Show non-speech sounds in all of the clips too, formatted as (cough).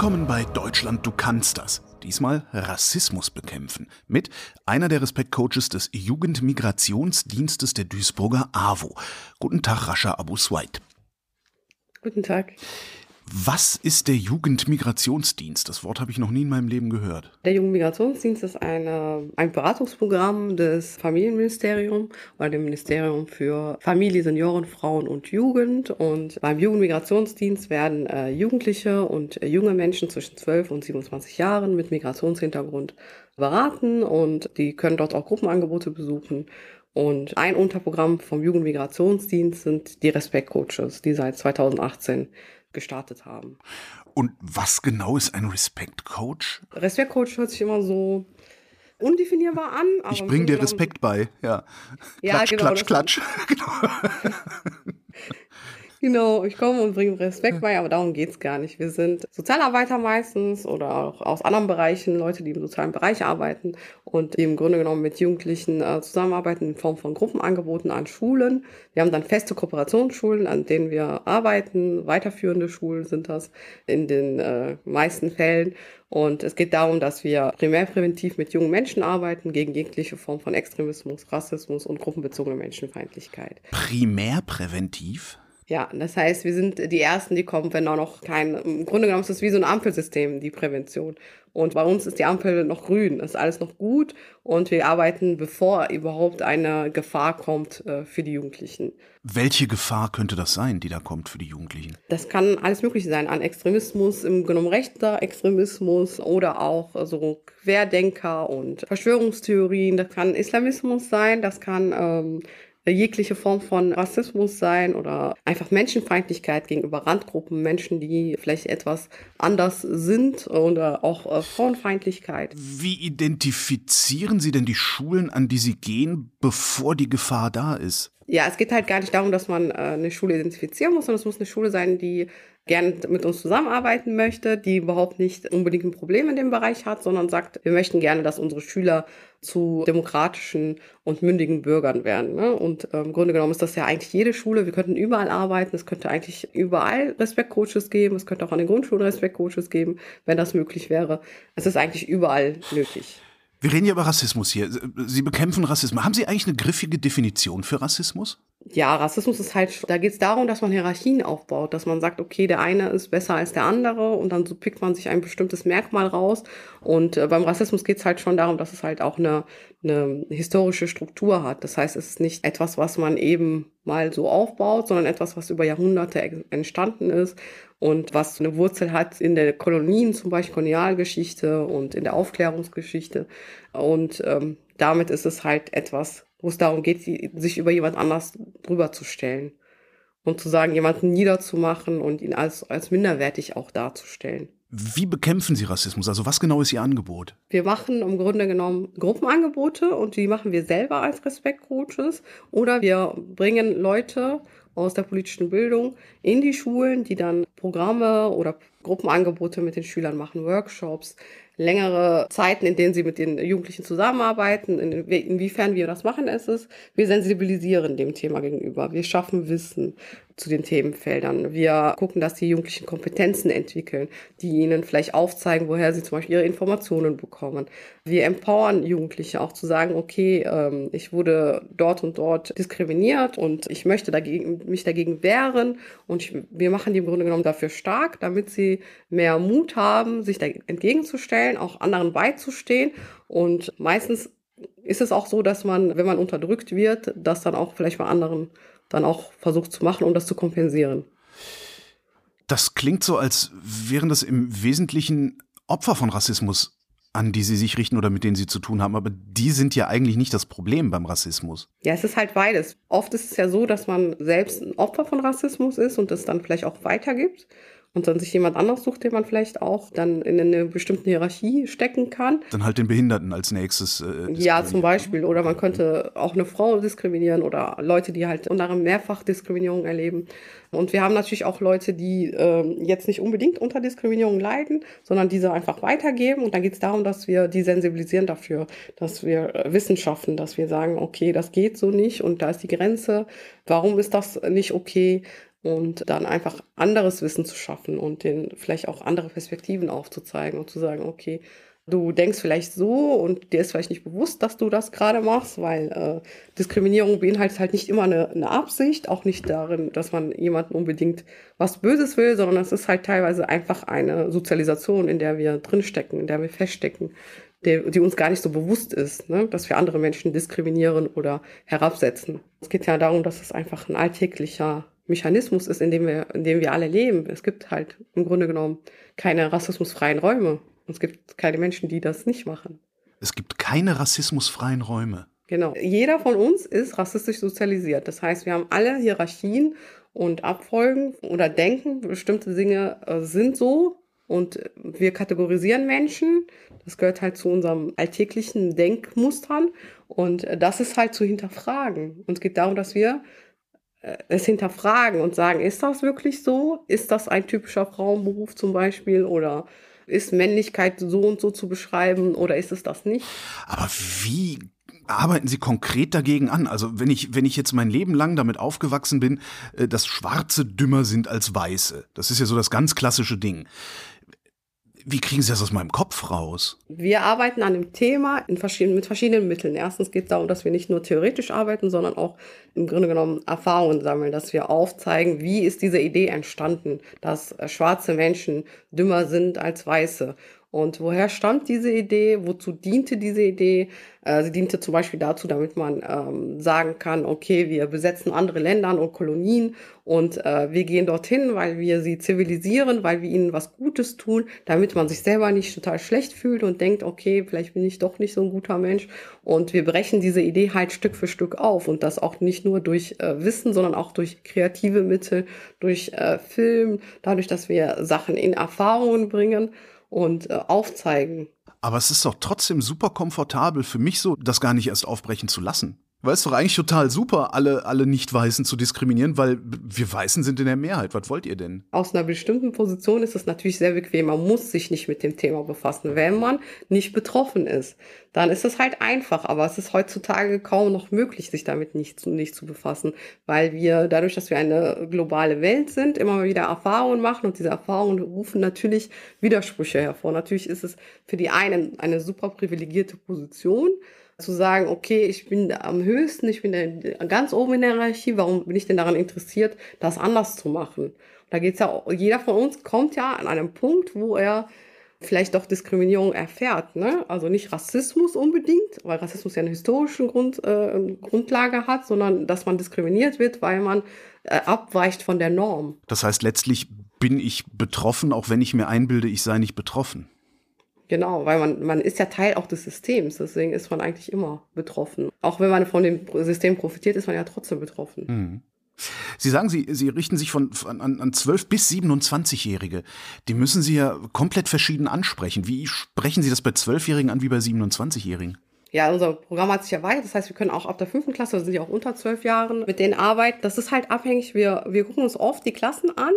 Willkommen bei Deutschland, du kannst das. Diesmal Rassismus bekämpfen. Mit einer der Respektcoaches des Jugendmigrationsdienstes der Duisburger AWO. Guten Tag, Rascha Abu Swaid. Guten Tag. Was ist der Jugendmigrationsdienst? Das Wort habe ich noch nie in meinem Leben gehört. Der Jugendmigrationsdienst ist eine, ein Beratungsprogramm des Familienministeriums oder dem Ministerium für Familie, Senioren, Frauen und Jugend. Und beim Jugendmigrationsdienst werden äh, Jugendliche und äh, junge Menschen zwischen 12 und 27 Jahren mit Migrationshintergrund beraten und die können dort auch Gruppenangebote besuchen. Und ein Unterprogramm vom Jugendmigrationsdienst sind die Respektcoaches, die seit 2018 gestartet haben. Und was genau ist ein Respektcoach? Respektcoach hört sich immer so undefinierbar an. ich bringe dir Respekt bei, ja. Ja, klatsch, genau. Klatsch, klatsch, (laughs) genau. (laughs) Genau, ich komme und bringe Respekt bei, aber darum geht's gar nicht. Wir sind Sozialarbeiter meistens oder auch aus anderen Bereichen, Leute, die im sozialen Bereich arbeiten und die im Grunde genommen mit Jugendlichen äh, zusammenarbeiten in Form von Gruppenangeboten an Schulen. Wir haben dann feste Kooperationsschulen, an denen wir arbeiten. Weiterführende Schulen sind das in den äh, meisten Fällen. Und es geht darum, dass wir primärpräventiv mit jungen Menschen arbeiten, gegen jegliche Form von Extremismus, Rassismus und gruppenbezogene Menschenfeindlichkeit. Primärpräventiv? Ja, das heißt, wir sind die Ersten, die kommen, wenn auch noch kein, im Grunde genommen ist es wie so ein Ampelsystem, die Prävention. Und bei uns ist die Ampel noch grün, ist alles noch gut und wir arbeiten, bevor überhaupt eine Gefahr kommt äh, für die Jugendlichen. Welche Gefahr könnte das sein, die da kommt für die Jugendlichen? Das kann alles Mögliche sein, an Extremismus, im genommen rechter Extremismus oder auch so Querdenker und Verschwörungstheorien. Das kann Islamismus sein, das kann ähm, jegliche Form von Rassismus sein oder einfach Menschenfeindlichkeit gegenüber Randgruppen, Menschen, die vielleicht etwas anders sind oder auch äh, Frauenfeindlichkeit. Wie identifizieren Sie denn die Schulen, an die Sie gehen, bevor die Gefahr da ist? Ja, es geht halt gar nicht darum, dass man äh, eine Schule identifizieren muss, sondern es muss eine Schule sein, die gerne mit uns zusammenarbeiten möchte, die überhaupt nicht unbedingt ein Problem in dem Bereich hat, sondern sagt, wir möchten gerne, dass unsere Schüler zu demokratischen und mündigen Bürgern werden. Ne? Und ähm, im Grunde genommen ist das ja eigentlich jede Schule. Wir könnten überall arbeiten. Es könnte eigentlich überall Respektcoaches geben. Es könnte auch an den Grundschulen Respektcoaches geben, wenn das möglich wäre. Es ist eigentlich überall nötig. Wir reden ja über Rassismus hier. Sie bekämpfen Rassismus. Haben Sie eigentlich eine griffige Definition für Rassismus? Ja, Rassismus ist halt, da geht es darum, dass man Hierarchien aufbaut, dass man sagt, okay, der eine ist besser als der andere und dann so pickt man sich ein bestimmtes Merkmal raus. Und äh, beim Rassismus geht es halt schon darum, dass es halt auch eine, eine historische Struktur hat. Das heißt, es ist nicht etwas, was man eben mal so aufbaut, sondern etwas, was über Jahrhunderte entstanden ist und was eine Wurzel hat in der Kolonien, zum Beispiel Kolonialgeschichte und in der Aufklärungsgeschichte. Und ähm, damit ist es halt etwas, wo es darum geht, sich über jemand anders drüber zu stellen und zu sagen, jemanden niederzumachen und ihn als, als minderwertig auch darzustellen. Wie bekämpfen Sie Rassismus? Also was genau ist Ihr Angebot? Wir machen im Grunde genommen Gruppenangebote und die machen wir selber als Respektcoaches oder wir bringen Leute aus der politischen Bildung in die Schulen, die dann Programme oder Gruppenangebote mit den Schülern machen, Workshops, längere Zeiten, in denen sie mit den Jugendlichen zusammenarbeiten. In, inwiefern wir das machen, ist es, wir sensibilisieren dem Thema gegenüber. Wir schaffen Wissen zu den Themenfeldern. Wir gucken, dass die Jugendlichen Kompetenzen entwickeln, die ihnen vielleicht aufzeigen, woher sie zum Beispiel ihre Informationen bekommen. Wir empowern Jugendliche auch zu sagen, okay, ähm, ich wurde dort und dort diskriminiert und ich möchte dagegen, mich dagegen wehren und ich, wir machen die im Grunde genommen dafür stark, damit sie mehr Mut haben, sich da entgegenzustellen, auch anderen beizustehen und meistens ist es auch so, dass man, wenn man unterdrückt wird, das dann auch vielleicht bei anderen dann auch versucht zu machen, um das zu kompensieren. Das klingt so, als wären das im Wesentlichen Opfer von Rassismus, an die sie sich richten oder mit denen sie zu tun haben. Aber die sind ja eigentlich nicht das Problem beim Rassismus. Ja, es ist halt beides. Oft ist es ja so, dass man selbst ein Opfer von Rassismus ist und es dann vielleicht auch weitergibt und dann sich jemand anders sucht, den man vielleicht auch dann in eine bestimmte Hierarchie stecken kann. Dann halt den Behinderten als nächstes. Äh, ja, zum Beispiel. Oder man könnte auch eine Frau diskriminieren oder Leute, die halt unter Mehrfachdiskriminierung erleben. Und wir haben natürlich auch Leute, die äh, jetzt nicht unbedingt unter Diskriminierung leiden, sondern diese einfach weitergeben. Und dann geht es darum, dass wir die sensibilisieren dafür, dass wir äh, Wissen schaffen, dass wir sagen, okay, das geht so nicht und da ist die Grenze. Warum ist das nicht okay? Und dann einfach anderes Wissen zu schaffen und den vielleicht auch andere Perspektiven aufzuzeigen und zu sagen, okay, du denkst vielleicht so und dir ist vielleicht nicht bewusst, dass du das gerade machst, weil äh, Diskriminierung beinhaltet halt nicht immer eine, eine, Absicht, auch nicht darin, dass man jemanden unbedingt was Böses will, sondern es ist halt teilweise einfach eine Sozialisation, in der wir drinstecken, in der wir feststecken, die, die uns gar nicht so bewusst ist, ne? dass wir andere Menschen diskriminieren oder herabsetzen. Es geht ja darum, dass es einfach ein alltäglicher Mechanismus ist, in dem wir, in dem wir alle leben. Es gibt halt im Grunde genommen keine rassismusfreien Räume. Es gibt keine Menschen, die das nicht machen. Es gibt keine rassismusfreien Räume. Genau. Jeder von uns ist rassistisch sozialisiert. Das heißt, wir haben alle Hierarchien und Abfolgen oder denken, bestimmte Dinge äh, sind so und wir kategorisieren Menschen. Das gehört halt zu unserem alltäglichen Denkmustern und das ist halt zu hinterfragen. Und es geht darum, dass wir äh, es hinterfragen und sagen, ist das wirklich so? Ist das ein typischer Frauenberuf zum Beispiel? Oder ist Männlichkeit so und so zu beschreiben oder ist es das nicht? Aber wie arbeiten Sie konkret dagegen an? Also wenn ich, wenn ich jetzt mein Leben lang damit aufgewachsen bin, äh, dass Schwarze dümmer sind als Weiße, das ist ja so das ganz klassische Ding. Wie kriegen Sie das aus meinem Kopf raus? Wir arbeiten an dem Thema verschiedenen, mit verschiedenen Mitteln. Erstens geht es darum, dass wir nicht nur theoretisch arbeiten, sondern auch im Grunde genommen Erfahrungen sammeln, dass wir aufzeigen, wie ist diese Idee entstanden, dass äh, schwarze Menschen dümmer sind als weiße. Und woher stammt diese Idee? Wozu diente diese Idee? Äh, sie diente zum Beispiel dazu, damit man ähm, sagen kann, okay, wir besetzen andere Länder und Kolonien und äh, wir gehen dorthin, weil wir sie zivilisieren, weil wir ihnen was Gutes tun, damit man sich selber nicht total schlecht fühlt und denkt, okay, vielleicht bin ich doch nicht so ein guter Mensch. Und wir brechen diese Idee halt Stück für Stück auf und das auch nicht nur durch äh, Wissen, sondern auch durch kreative Mittel, durch äh, Film, dadurch, dass wir Sachen in Erfahrungen bringen und äh, aufzeigen. Aber es ist doch trotzdem super komfortabel für mich so, das gar nicht erst aufbrechen zu lassen. Weil es doch eigentlich total super, alle, alle Nicht-Weißen zu diskriminieren, weil wir Weißen sind in der Mehrheit. Was wollt ihr denn? Aus einer bestimmten Position ist es natürlich sehr bequem. Man muss sich nicht mit dem Thema befassen. Wenn man nicht betroffen ist, dann ist es halt einfach. Aber es ist heutzutage kaum noch möglich, sich damit nicht nicht zu befassen, weil wir dadurch, dass wir eine globale Welt sind, immer wieder Erfahrungen machen und diese Erfahrungen rufen natürlich Widersprüche hervor. Natürlich ist es für die einen eine super privilegierte Position, zu sagen, okay, ich bin am höchsten, ich bin ganz oben in der Hierarchie, warum bin ich denn daran interessiert, das anders zu machen? Da geht's ja, jeder von uns kommt ja an einem Punkt, wo er vielleicht doch Diskriminierung erfährt. Ne? Also nicht Rassismus unbedingt, weil Rassismus ja eine historische Grund, äh, Grundlage hat, sondern dass man diskriminiert wird, weil man äh, abweicht von der Norm. Das heißt, letztlich bin ich betroffen, auch wenn ich mir einbilde, ich sei nicht betroffen. Genau, weil man, man ist ja Teil auch des Systems, deswegen ist man eigentlich immer betroffen. Auch wenn man von dem System profitiert, ist man ja trotzdem betroffen. Mhm. Sie sagen, Sie, Sie richten sich von, an, an 12 bis 27-Jährige. Die müssen Sie ja komplett verschieden ansprechen. Wie sprechen Sie das bei 12-Jährigen an wie bei 27-Jährigen? Ja, unser Programm hat sich erweitert. Das heißt, wir können auch ab der fünften Klasse, da sind ja auch unter zwölf Jahren, mit denen arbeiten. Das ist halt abhängig. Wir, wir gucken uns oft die Klassen an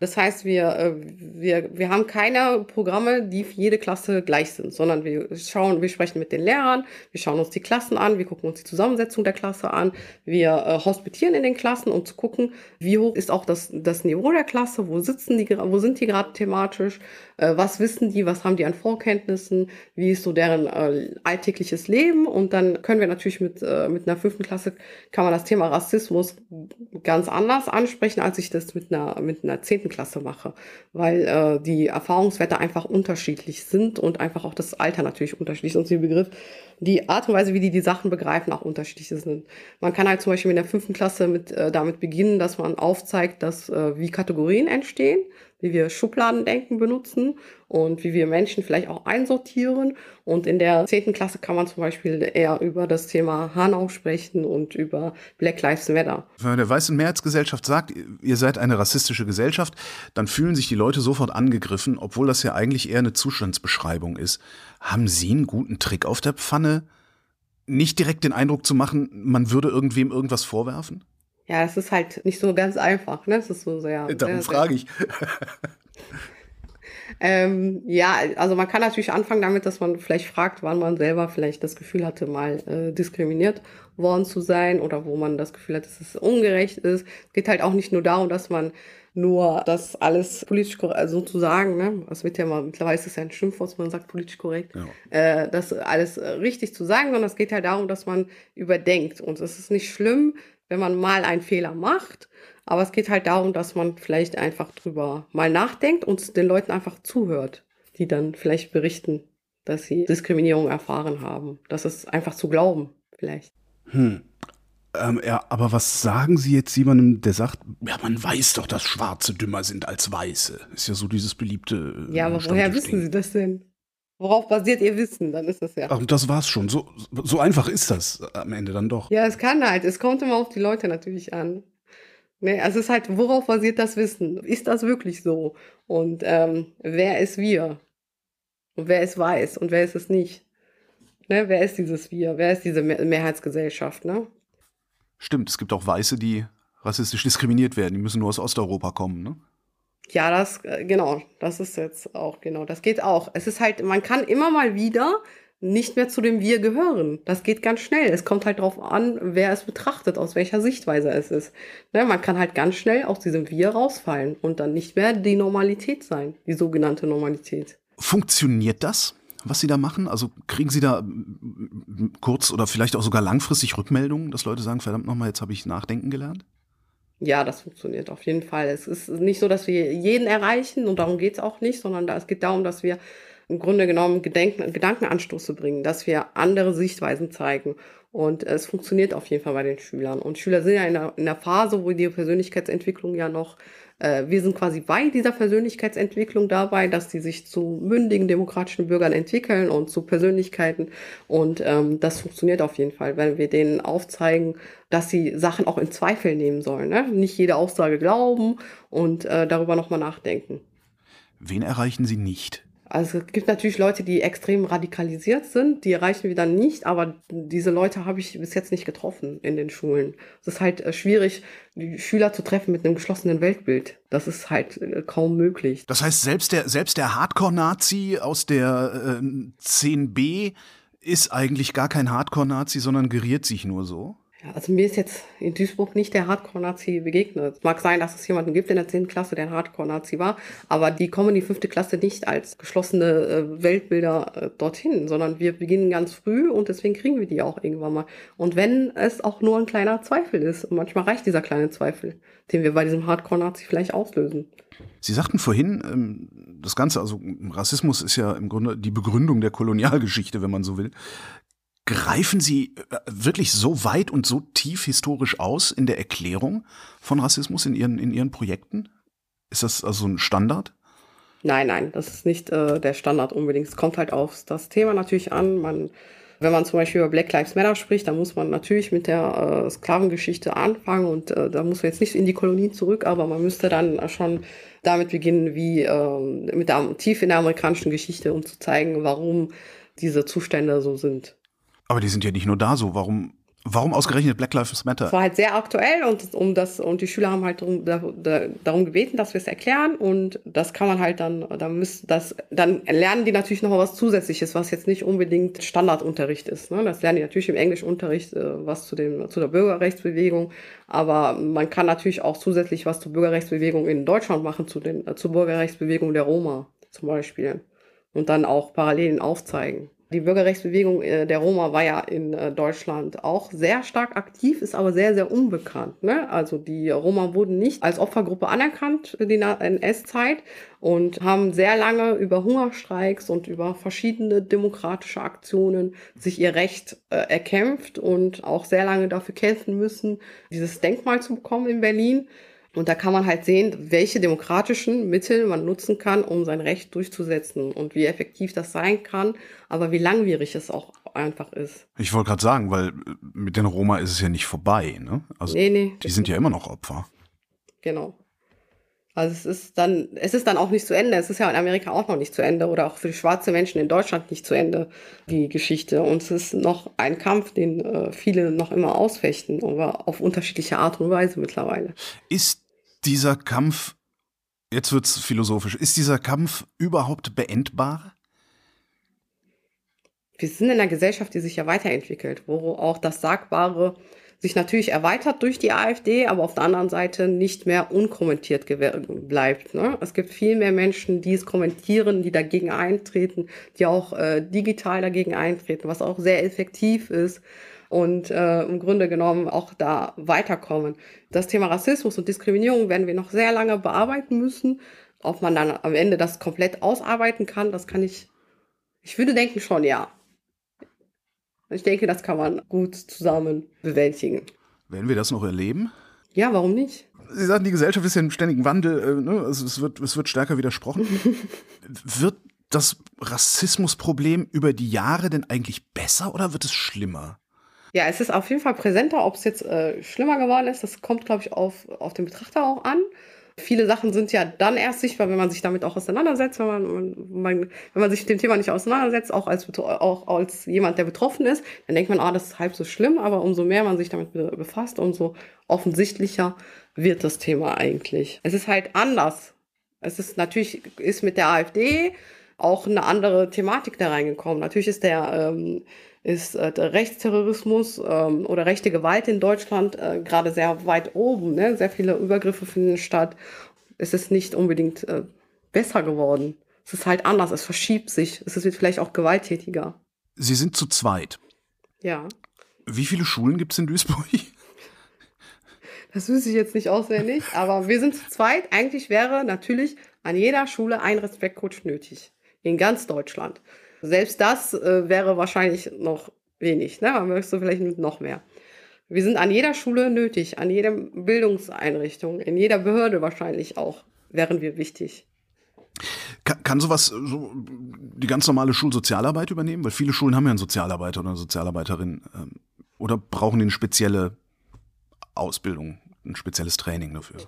das heißt, wir, äh, wir, wir haben keine Programme, die für jede Klasse gleich sind, sondern wir schauen, wir sprechen mit den Lehrern, wir schauen uns die Klassen an, wir gucken uns die Zusammensetzung der Klasse an, wir äh, hospitieren in den Klassen, um zu gucken, wie hoch ist auch das, das Niveau der Klasse, wo sitzen die, wo sind die gerade thematisch, äh, was wissen die, was haben die an Vorkenntnissen, wie ist so deren äh, alltägliches Leben? Und dann können wir natürlich mit, äh, mit einer fünften Klasse, kann man das Thema Rassismus ganz anders ansprechen, als ich das mit einer, mit einer zehnten Klasse mache, weil äh, die Erfahrungswerte einfach unterschiedlich sind und einfach auch das Alter natürlich unterschiedlich ist und den Begriff, die Art und Weise, wie die die Sachen begreifen, auch unterschiedlich sind. Man kann halt zum Beispiel in der fünften Klasse mit äh, damit beginnen, dass man aufzeigt, dass äh, wie Kategorien entstehen, wie wir Schubladendenken benutzen und wie wir Menschen vielleicht auch einsortieren. Und in der zehnten Klasse kann man zum Beispiel eher über das Thema Hanau sprechen und über Black Lives Matter. Wenn der weißen Mehrheitsgesellschaft sagt, ihr seid eine rassistische Gesellschaft, dann fühlen sich die Leute sofort angegriffen, obwohl das ja eigentlich eher eine Zustandsbeschreibung ist. Haben Sie einen guten Trick auf der Pfanne? Nicht direkt den Eindruck zu machen, man würde irgendwem irgendwas vorwerfen? Ja, es ist halt nicht so ganz einfach, ne? Es ist so sehr. Darum sehr, frage ich. (laughs) Ähm, ja, also man kann natürlich anfangen damit, dass man vielleicht fragt, wann man selber vielleicht das Gefühl hatte, mal äh, diskriminiert worden zu sein oder wo man das Gefühl hat, dass es ungerecht ist. Es geht halt auch nicht nur darum, dass man nur das alles politisch korrekt, also sozusagen, ne, das wird ja mal, mittlerweile ist es ja ein Schimpfwort, man sagt politisch korrekt, ja. äh, das alles äh, richtig zu sagen, sondern es geht halt darum, dass man überdenkt. Und es ist nicht schlimm, wenn man mal einen Fehler macht, aber es geht halt darum, dass man vielleicht einfach drüber mal nachdenkt und den Leuten einfach zuhört, die dann vielleicht berichten, dass sie Diskriminierung erfahren haben. Das ist einfach zu glauben, vielleicht. Hm. Ähm, ja, aber was sagen Sie jetzt jemandem, der sagt, ja, man weiß doch, dass Schwarze dümmer sind als Weiße? Ist ja so dieses beliebte. Äh, ja, aber woher wissen Sie das denn? Worauf basiert Ihr Wissen? Dann ist das ja. Ach, das war's schon. So, so einfach ist das am Ende dann doch. Ja, es kann halt. Es kommt immer auf die Leute natürlich an. Ne, also es ist halt, worauf basiert das Wissen? Ist das wirklich so? Und ähm, wer ist wir? Und wer ist weiß und wer ist es nicht? Ne, wer ist dieses Wir? Wer ist diese Mehrheitsgesellschaft? Ne? Stimmt, es gibt auch Weiße, die rassistisch diskriminiert werden. Die müssen nur aus Osteuropa kommen, ne? Ja, das, äh, genau, das ist jetzt auch, genau, das geht auch. Es ist halt, man kann immer mal wieder nicht mehr zu dem Wir gehören. Das geht ganz schnell. Es kommt halt darauf an, wer es betrachtet, aus welcher Sichtweise es ist. Ne, man kann halt ganz schnell aus diesem Wir rausfallen und dann nicht mehr die Normalität sein, die sogenannte Normalität. Funktioniert das? was Sie da machen? Also kriegen Sie da kurz oder vielleicht auch sogar langfristig Rückmeldungen, dass Leute sagen, verdammt nochmal, jetzt habe ich nachdenken gelernt? Ja, das funktioniert auf jeden Fall. Es ist nicht so, dass wir jeden erreichen und darum geht es auch nicht, sondern es geht darum, dass wir im Grunde genommen Gedenken, Gedankenanstoße bringen, dass wir andere Sichtweisen zeigen. Und es funktioniert auf jeden Fall bei den Schülern. Und Schüler sind ja in der, in der Phase, wo die Persönlichkeitsentwicklung ja noch äh, wir sind quasi bei dieser Persönlichkeitsentwicklung dabei, dass die sich zu mündigen demokratischen Bürgern entwickeln und zu Persönlichkeiten. Und ähm, das funktioniert auf jeden Fall, wenn wir denen aufzeigen, dass sie Sachen auch in Zweifel nehmen sollen. Ne? Nicht jede Aussage glauben und äh, darüber nochmal nachdenken. Wen erreichen Sie nicht? Also es gibt natürlich Leute, die extrem radikalisiert sind, die erreichen wir dann nicht, aber diese Leute habe ich bis jetzt nicht getroffen in den Schulen. Es ist halt äh, schwierig, die Schüler zu treffen mit einem geschlossenen Weltbild. Das ist halt äh, kaum möglich. Das heißt, selbst der, selbst der Hardcore-Nazi aus der äh, 10b ist eigentlich gar kein Hardcore-Nazi, sondern geriert sich nur so? Ja, also mir ist jetzt in Duisburg nicht der Hardcore-Nazi begegnet. Es mag sein, dass es jemanden gibt in der 10. Klasse, der ein Hardcore-Nazi war, aber die kommen in die 5. Klasse nicht als geschlossene äh, Weltbilder äh, dorthin, sondern wir beginnen ganz früh und deswegen kriegen wir die auch irgendwann mal. Und wenn es auch nur ein kleiner Zweifel ist, und manchmal reicht dieser kleine Zweifel, den wir bei diesem Hardcore-Nazi vielleicht auslösen. Sie sagten vorhin, ähm, das Ganze, also Rassismus ist ja im Grunde die Begründung der Kolonialgeschichte, wenn man so will. Greifen Sie äh, wirklich so weit und so tief historisch aus in der Erklärung von Rassismus in Ihren, in Ihren Projekten? Ist das also ein Standard? Nein, nein, das ist nicht äh, der Standard unbedingt. Es kommt halt auf das Thema natürlich an. Man, wenn man zum Beispiel über Black Lives Matter spricht, dann muss man natürlich mit der äh, Sklavengeschichte anfangen und äh, da muss man jetzt nicht in die Kolonien zurück, aber man müsste dann schon damit beginnen, wie äh, mit der, tief in der amerikanischen Geschichte, um zu zeigen, warum diese Zustände so sind. Aber die sind ja nicht nur da so. Warum, warum ausgerechnet Black Lives Matter? Es war halt sehr aktuell und um das und die Schüler haben halt darum, da, darum gebeten, dass wir es erklären und das kann man halt dann, dann müssen das, dann lernen die natürlich noch was Zusätzliches, was jetzt nicht unbedingt Standardunterricht ist. Ne? Das lernen die natürlich im Englischunterricht äh, was zu dem zu der Bürgerrechtsbewegung, aber man kann natürlich auch zusätzlich was zur Bürgerrechtsbewegung in Deutschland machen, zu den äh, zur Bürgerrechtsbewegung der Roma zum Beispiel und dann auch Parallelen aufzeigen. Die Bürgerrechtsbewegung äh, der Roma war ja in äh, Deutschland auch sehr stark aktiv, ist aber sehr, sehr unbekannt. Ne? Also die Roma wurden nicht als Opfergruppe anerkannt in der NS-Zeit und haben sehr lange über Hungerstreiks und über verschiedene demokratische Aktionen sich ihr Recht äh, erkämpft und auch sehr lange dafür kämpfen müssen, dieses Denkmal zu bekommen in Berlin. Und da kann man halt sehen, welche demokratischen Mittel man nutzen kann, um sein Recht durchzusetzen und wie effektiv das sein kann, aber wie langwierig es auch einfach ist. Ich wollte gerade sagen, weil mit den Roma ist es ja nicht vorbei, ne? Also nee, nee, die sind ja immer noch Opfer. Genau. Also es ist dann, es ist dann auch nicht zu Ende. Es ist ja in Amerika auch noch nicht zu Ende oder auch für schwarze Menschen in Deutschland nicht zu Ende, die Geschichte. Und es ist noch ein Kampf, den äh, viele noch immer ausfechten, aber auf unterschiedliche Art und Weise mittlerweile. Ist dieser Kampf Jetzt wird's philosophisch. Ist dieser Kampf überhaupt beendbar? Wir sind in einer Gesellschaft, die sich ja weiterentwickelt, wo auch das Sagbare sich natürlich erweitert durch die AfD, aber auf der anderen Seite nicht mehr unkommentiert bleibt. Ne? Es gibt viel mehr Menschen, die es kommentieren, die dagegen eintreten, die auch äh, digital dagegen eintreten, was auch sehr effektiv ist und äh, im Grunde genommen auch da weiterkommen. Das Thema Rassismus und Diskriminierung werden wir noch sehr lange bearbeiten müssen. Ob man dann am Ende das komplett ausarbeiten kann, das kann ich, ich würde denken schon, ja. Ich denke, das kann man gut zusammen bewältigen. Werden wir das noch erleben? Ja, warum nicht? Sie sagen, die Gesellschaft ist ja im ständigen Wandel, äh, ne? also es, wird, es wird stärker widersprochen. (laughs) wird das Rassismusproblem über die Jahre denn eigentlich besser oder wird es schlimmer? Ja, es ist auf jeden Fall präsenter. Ob es jetzt äh, schlimmer geworden ist, das kommt, glaube ich, auf, auf den Betrachter auch an. Viele Sachen sind ja dann erst sichtbar, wenn man sich damit auch auseinandersetzt, wenn man, man, wenn man sich mit dem Thema nicht auseinandersetzt, auch als, auch als jemand, der betroffen ist, dann denkt man, ah, das ist halb so schlimm, aber umso mehr man sich damit befasst, umso offensichtlicher wird das Thema eigentlich. Es ist halt anders. Es ist natürlich, ist mit der AfD auch eine andere Thematik da reingekommen. Natürlich ist der, ähm, ist äh, der Rechtsterrorismus ähm, oder rechte Gewalt in Deutschland äh, gerade sehr weit oben. Ne? Sehr viele Übergriffe finden statt. Es ist nicht unbedingt äh, besser geworden. Es ist halt anders, es verschiebt sich. Es wird vielleicht auch gewalttätiger. Sie sind zu zweit. Ja. Wie viele Schulen gibt es in Duisburg? Das wüsste ich jetzt nicht auswendig, aber wir sind zu zweit. Eigentlich wäre natürlich an jeder Schule ein Respektcoach nötig. In ganz Deutschland. Selbst das äh, wäre wahrscheinlich noch wenig. Ne? Man möchte vielleicht noch mehr. Wir sind an jeder Schule nötig, an jeder Bildungseinrichtung, in jeder Behörde wahrscheinlich auch, wären wir wichtig. Kann, kann sowas so die ganz normale Schulsozialarbeit übernehmen? Weil viele Schulen haben ja einen Sozialarbeiter oder eine Sozialarbeiterin. Ähm, oder brauchen die eine spezielle Ausbildung, ein spezielles Training dafür?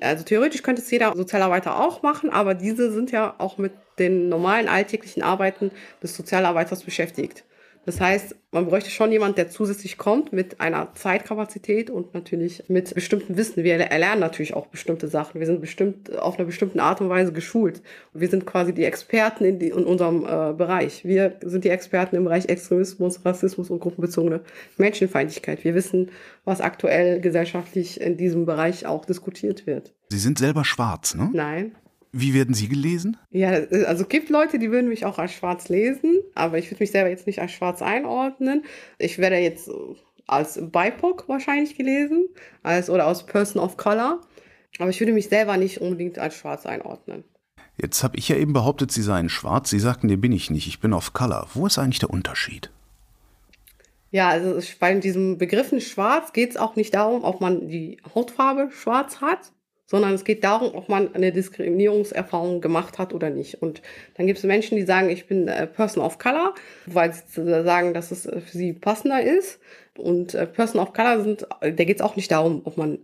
Also theoretisch könnte es jeder Sozialarbeiter auch machen, aber diese sind ja auch mit den normalen alltäglichen Arbeiten des Sozialarbeiters beschäftigt. Das heißt, man bräuchte schon jemand, der zusätzlich kommt mit einer Zeitkapazität und natürlich mit bestimmtem Wissen. Wir erlernen natürlich auch bestimmte Sachen. Wir sind bestimmt auf einer bestimmten Art und Weise geschult. Wir sind quasi die Experten in, die, in unserem äh, Bereich. Wir sind die Experten im Bereich Extremismus, Rassismus und gruppenbezogene Menschenfeindlichkeit. Wir wissen, was aktuell gesellschaftlich in diesem Bereich auch diskutiert wird. Sie sind selber schwarz, ne? Nein. Wie werden Sie gelesen? Ja, also es gibt Leute, die würden mich auch als schwarz lesen, aber ich würde mich selber jetzt nicht als schwarz einordnen. Ich werde jetzt als BIPOC wahrscheinlich gelesen, als oder als Person of Color, aber ich würde mich selber nicht unbedingt als schwarz einordnen. Jetzt habe ich ja eben behauptet, Sie seien schwarz. Sie sagten, nee, bin ich nicht. Ich bin of Color. Wo ist eigentlich der Unterschied? Ja, also bei diesem Begriffen schwarz geht es auch nicht darum, ob man die Hautfarbe schwarz hat, sondern es geht darum, ob man eine Diskriminierungserfahrung gemacht hat oder nicht. Und dann gibt es Menschen, die sagen, ich bin äh, Person of Color, weil sie sagen, dass es äh, für sie passender ist. Und äh, Person of Color sind, da geht es auch nicht darum, ob man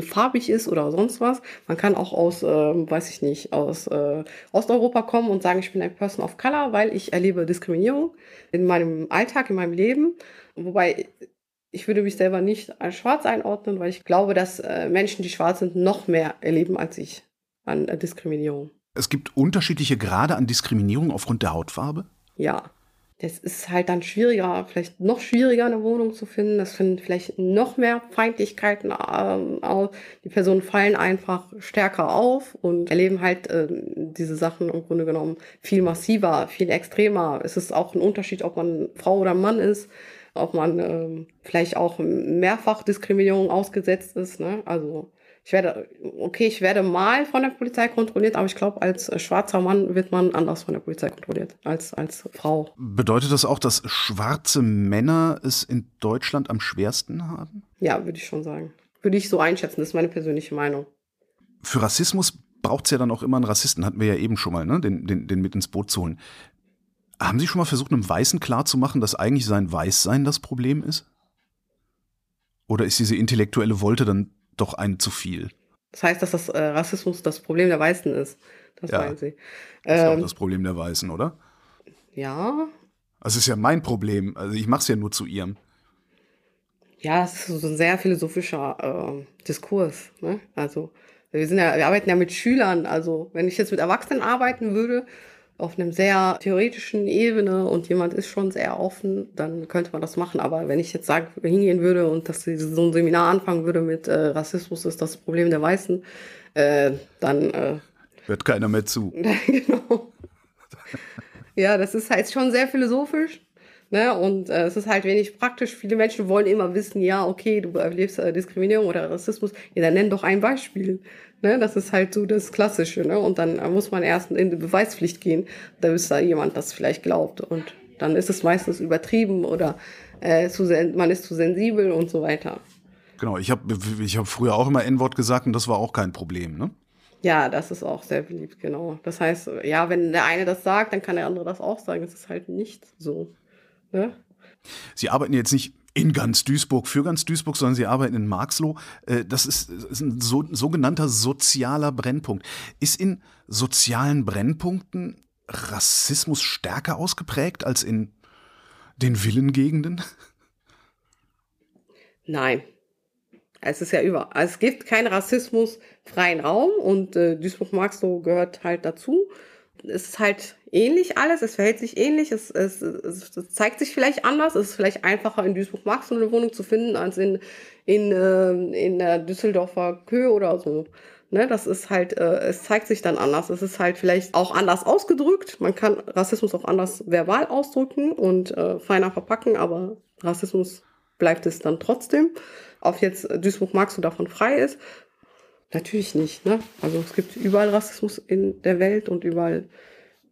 farbig ist oder sonst was. Man kann auch aus, äh, weiß ich nicht, aus äh, Osteuropa kommen und sagen, ich bin ein Person of Color, weil ich erlebe Diskriminierung in meinem Alltag, in meinem Leben. Wobei ich würde mich selber nicht als schwarz einordnen, weil ich glaube, dass äh, Menschen, die schwarz sind, noch mehr erleben als ich an äh, Diskriminierung. Es gibt unterschiedliche Grade an Diskriminierung aufgrund der Hautfarbe? Ja. Das ist halt dann schwieriger, vielleicht noch schwieriger, eine Wohnung zu finden. Das finden vielleicht noch mehr Feindlichkeiten äh, aus. Die Personen fallen einfach stärker auf und erleben halt äh, diese Sachen im Grunde genommen viel massiver, viel extremer. Es ist auch ein Unterschied, ob man Frau oder Mann ist ob man ähm, vielleicht auch mehrfach Diskriminierung ausgesetzt ist. Ne? Also ich werde, okay, ich werde mal von der Polizei kontrolliert, aber ich glaube, als schwarzer Mann wird man anders von der Polizei kontrolliert als als Frau. Bedeutet das auch, dass schwarze Männer es in Deutschland am schwersten haben? Ja, würde ich schon sagen. Würde ich so einschätzen, das ist meine persönliche Meinung. Für Rassismus braucht es ja dann auch immer einen Rassisten, hatten wir ja eben schon mal, ne? den, den, den mit ins Boot zu holen. Haben Sie schon mal versucht, einem Weißen klarzumachen, dass eigentlich sein Weißsein das Problem ist? Oder ist diese intellektuelle Wolte dann doch ein zu viel? Das heißt, dass das äh, Rassismus das Problem der Weißen ist. Das ja, meinen Sie. Das ist ähm, auch das Problem der Weißen, oder? Ja. Also es ist ja mein Problem. Also ich mache es ja nur zu ihrem. Ja, das ist so ein sehr philosophischer äh, Diskurs. Ne? Also Wir, sind ja, wir arbeiten ja mit Schülern. Also wenn ich jetzt mit Erwachsenen arbeiten würde, auf einem sehr theoretischen Ebene und jemand ist schon sehr offen, dann könnte man das machen. Aber wenn ich jetzt sagen, hingehen würde und dass so ein Seminar anfangen würde mit äh, Rassismus ist das Problem der Weißen, äh, dann äh, hört keiner mehr zu. (laughs) genau. ja, das ist halt schon sehr philosophisch. Ne? Und äh, es ist halt wenig praktisch. Viele Menschen wollen immer wissen, ja, okay, du erlebst äh, Diskriminierung oder Rassismus. Ja, dann nenn doch ein Beispiel. Ne? Das ist halt so das Klassische. Ne? Und dann äh, muss man erst in die Beweispflicht gehen, bis da jemand das vielleicht glaubt. Und dann ist es meistens übertrieben oder äh, zu man ist zu sensibel und so weiter. Genau, ich habe ich hab früher auch immer N-Wort gesagt und das war auch kein Problem, ne? Ja, das ist auch sehr beliebt, genau. Das heißt, ja, wenn der eine das sagt, dann kann der andere das auch sagen. Das ist halt nicht so. Ne? Sie arbeiten jetzt nicht in ganz Duisburg für ganz Duisburg, sondern Sie arbeiten in Marxloh. Äh, das ist, ein so, sogenannter sozialer Brennpunkt. Ist in sozialen Brennpunkten Rassismus stärker ausgeprägt als in den Villengegenden? Nein. Es ist ja über. Es gibt keinen Rassismus freien Raum und äh, Duisburg-Marxloh gehört halt dazu es ist halt ähnlich alles, es verhält sich ähnlich, es, es, es, es zeigt sich vielleicht anders, es ist vielleicht einfacher in Duisburg-Marx so eine Wohnung zu finden als in, in, äh, in der Düsseldorfer Köhe oder so. Ne, das ist halt, äh, es zeigt sich dann anders. Es ist halt vielleicht auch anders ausgedrückt. Man kann Rassismus auch anders verbal ausdrücken und äh, feiner verpacken, aber Rassismus bleibt es dann trotzdem. Ob jetzt Duisburg-Marx so davon frei ist, Natürlich nicht. Ne? Also es gibt überall Rassismus in der Welt und überall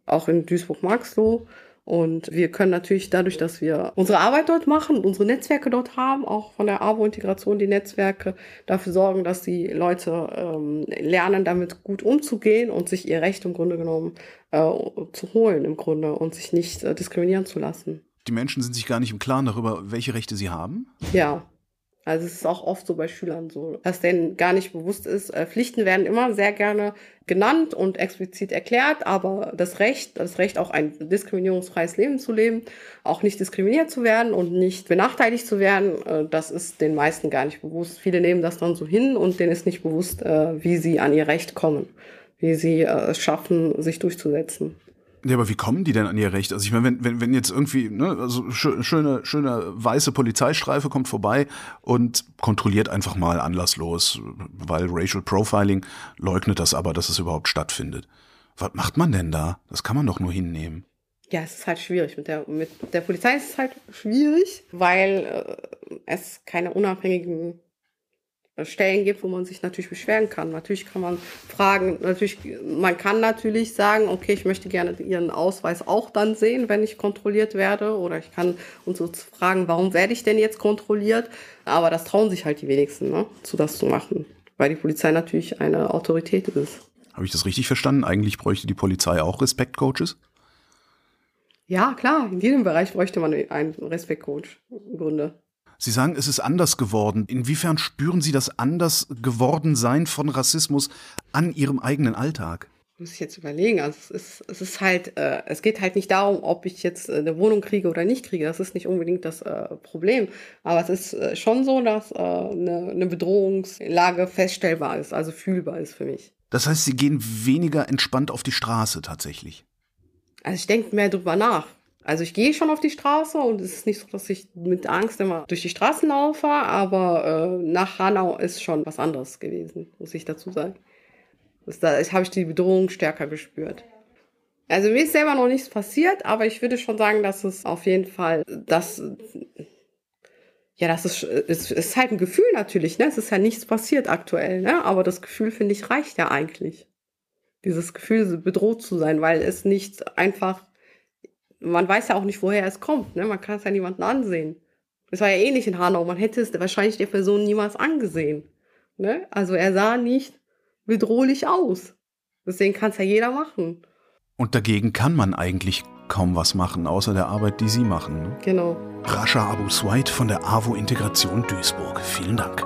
auch in Duisburg-Marxloh. Und wir können natürlich dadurch, dass wir unsere Arbeit dort machen und unsere Netzwerke dort haben, auch von der AWO-Integration die Netzwerke, dafür sorgen, dass die Leute ähm, lernen, damit gut umzugehen und sich ihr Recht im Grunde genommen äh, zu holen im Grunde und sich nicht äh, diskriminieren zu lassen. Die Menschen sind sich gar nicht im Klaren darüber, welche Rechte sie haben? Ja, also es ist auch oft so bei Schülern so, dass denen gar nicht bewusst ist, äh, Pflichten werden immer sehr gerne genannt und explizit erklärt, aber das Recht, das Recht auch ein diskriminierungsfreies Leben zu leben, auch nicht diskriminiert zu werden und nicht benachteiligt zu werden, äh, das ist den meisten gar nicht bewusst. Viele nehmen das dann so hin und denen ist nicht bewusst, äh, wie sie an ihr Recht kommen, wie sie es schaffen, sich durchzusetzen. Ja, aber wie kommen die denn an ihr Recht? Also ich meine, wenn, wenn, wenn jetzt irgendwie, ne, also schöne, schöne weiße Polizeistreife kommt vorbei und kontrolliert einfach mal anlasslos, weil Racial Profiling leugnet das aber, dass es überhaupt stattfindet. Was macht man denn da? Das kann man doch nur hinnehmen. Ja, es ist halt schwierig. Mit der, mit der Polizei ist es halt schwierig, weil äh, es keine unabhängigen Stellen gibt, wo man sich natürlich beschweren kann. Natürlich kann man fragen, natürlich, man kann natürlich sagen, okay, ich möchte gerne Ihren Ausweis auch dann sehen, wenn ich kontrolliert werde. Oder ich kann uns so fragen, warum werde ich denn jetzt kontrolliert? Aber das trauen sich halt die wenigsten, ne, zu das zu machen. Weil die Polizei natürlich eine Autorität ist. Habe ich das richtig verstanden? Eigentlich bräuchte die Polizei auch Respektcoaches? Ja, klar. In jedem Bereich bräuchte man einen Respektcoach im Grunde. Sie sagen, es ist anders geworden. Inwiefern spüren Sie das anders geworden sein von Rassismus an Ihrem eigenen Alltag? Muss ich jetzt überlegen. Also es ist, es ist halt, äh, es geht halt nicht darum, ob ich jetzt äh, eine Wohnung kriege oder nicht kriege. Das ist nicht unbedingt das äh, Problem. Aber es ist äh, schon so, dass äh, eine, eine Bedrohungslage feststellbar ist, also fühlbar ist für mich. Das heißt, Sie gehen weniger entspannt auf die Straße tatsächlich. Also ich denke mehr drüber nach. Also ich gehe schon auf die Straße und es ist nicht so, dass ich mit Angst immer durch die Straßen laufe, aber äh, nach Hanau ist schon was anderes gewesen, muss ich dazu sagen. Das, da habe ich die Bedrohung stärker gespürt. Also mir ist selber noch nichts passiert, aber ich würde schon sagen, dass es auf jeden Fall, dass ja, das ist, es ist halt ein Gefühl natürlich, ne? Es ist ja nichts passiert aktuell, ne? Aber das Gefühl, finde ich, reicht ja eigentlich. Dieses Gefühl, bedroht zu sein, weil es nicht einfach man weiß ja auch nicht, woher es kommt. Ne? Man kann es ja niemanden ansehen. Es war ja ähnlich in Hanau. Man hätte es wahrscheinlich der Person niemals angesehen. Ne? Also er sah nicht bedrohlich aus. Deswegen kann es ja jeder machen. Und dagegen kann man eigentlich kaum was machen, außer der Arbeit, die Sie machen. Ne? Genau. Rascha Abu Swaid von der AWO Integration Duisburg. Vielen Dank.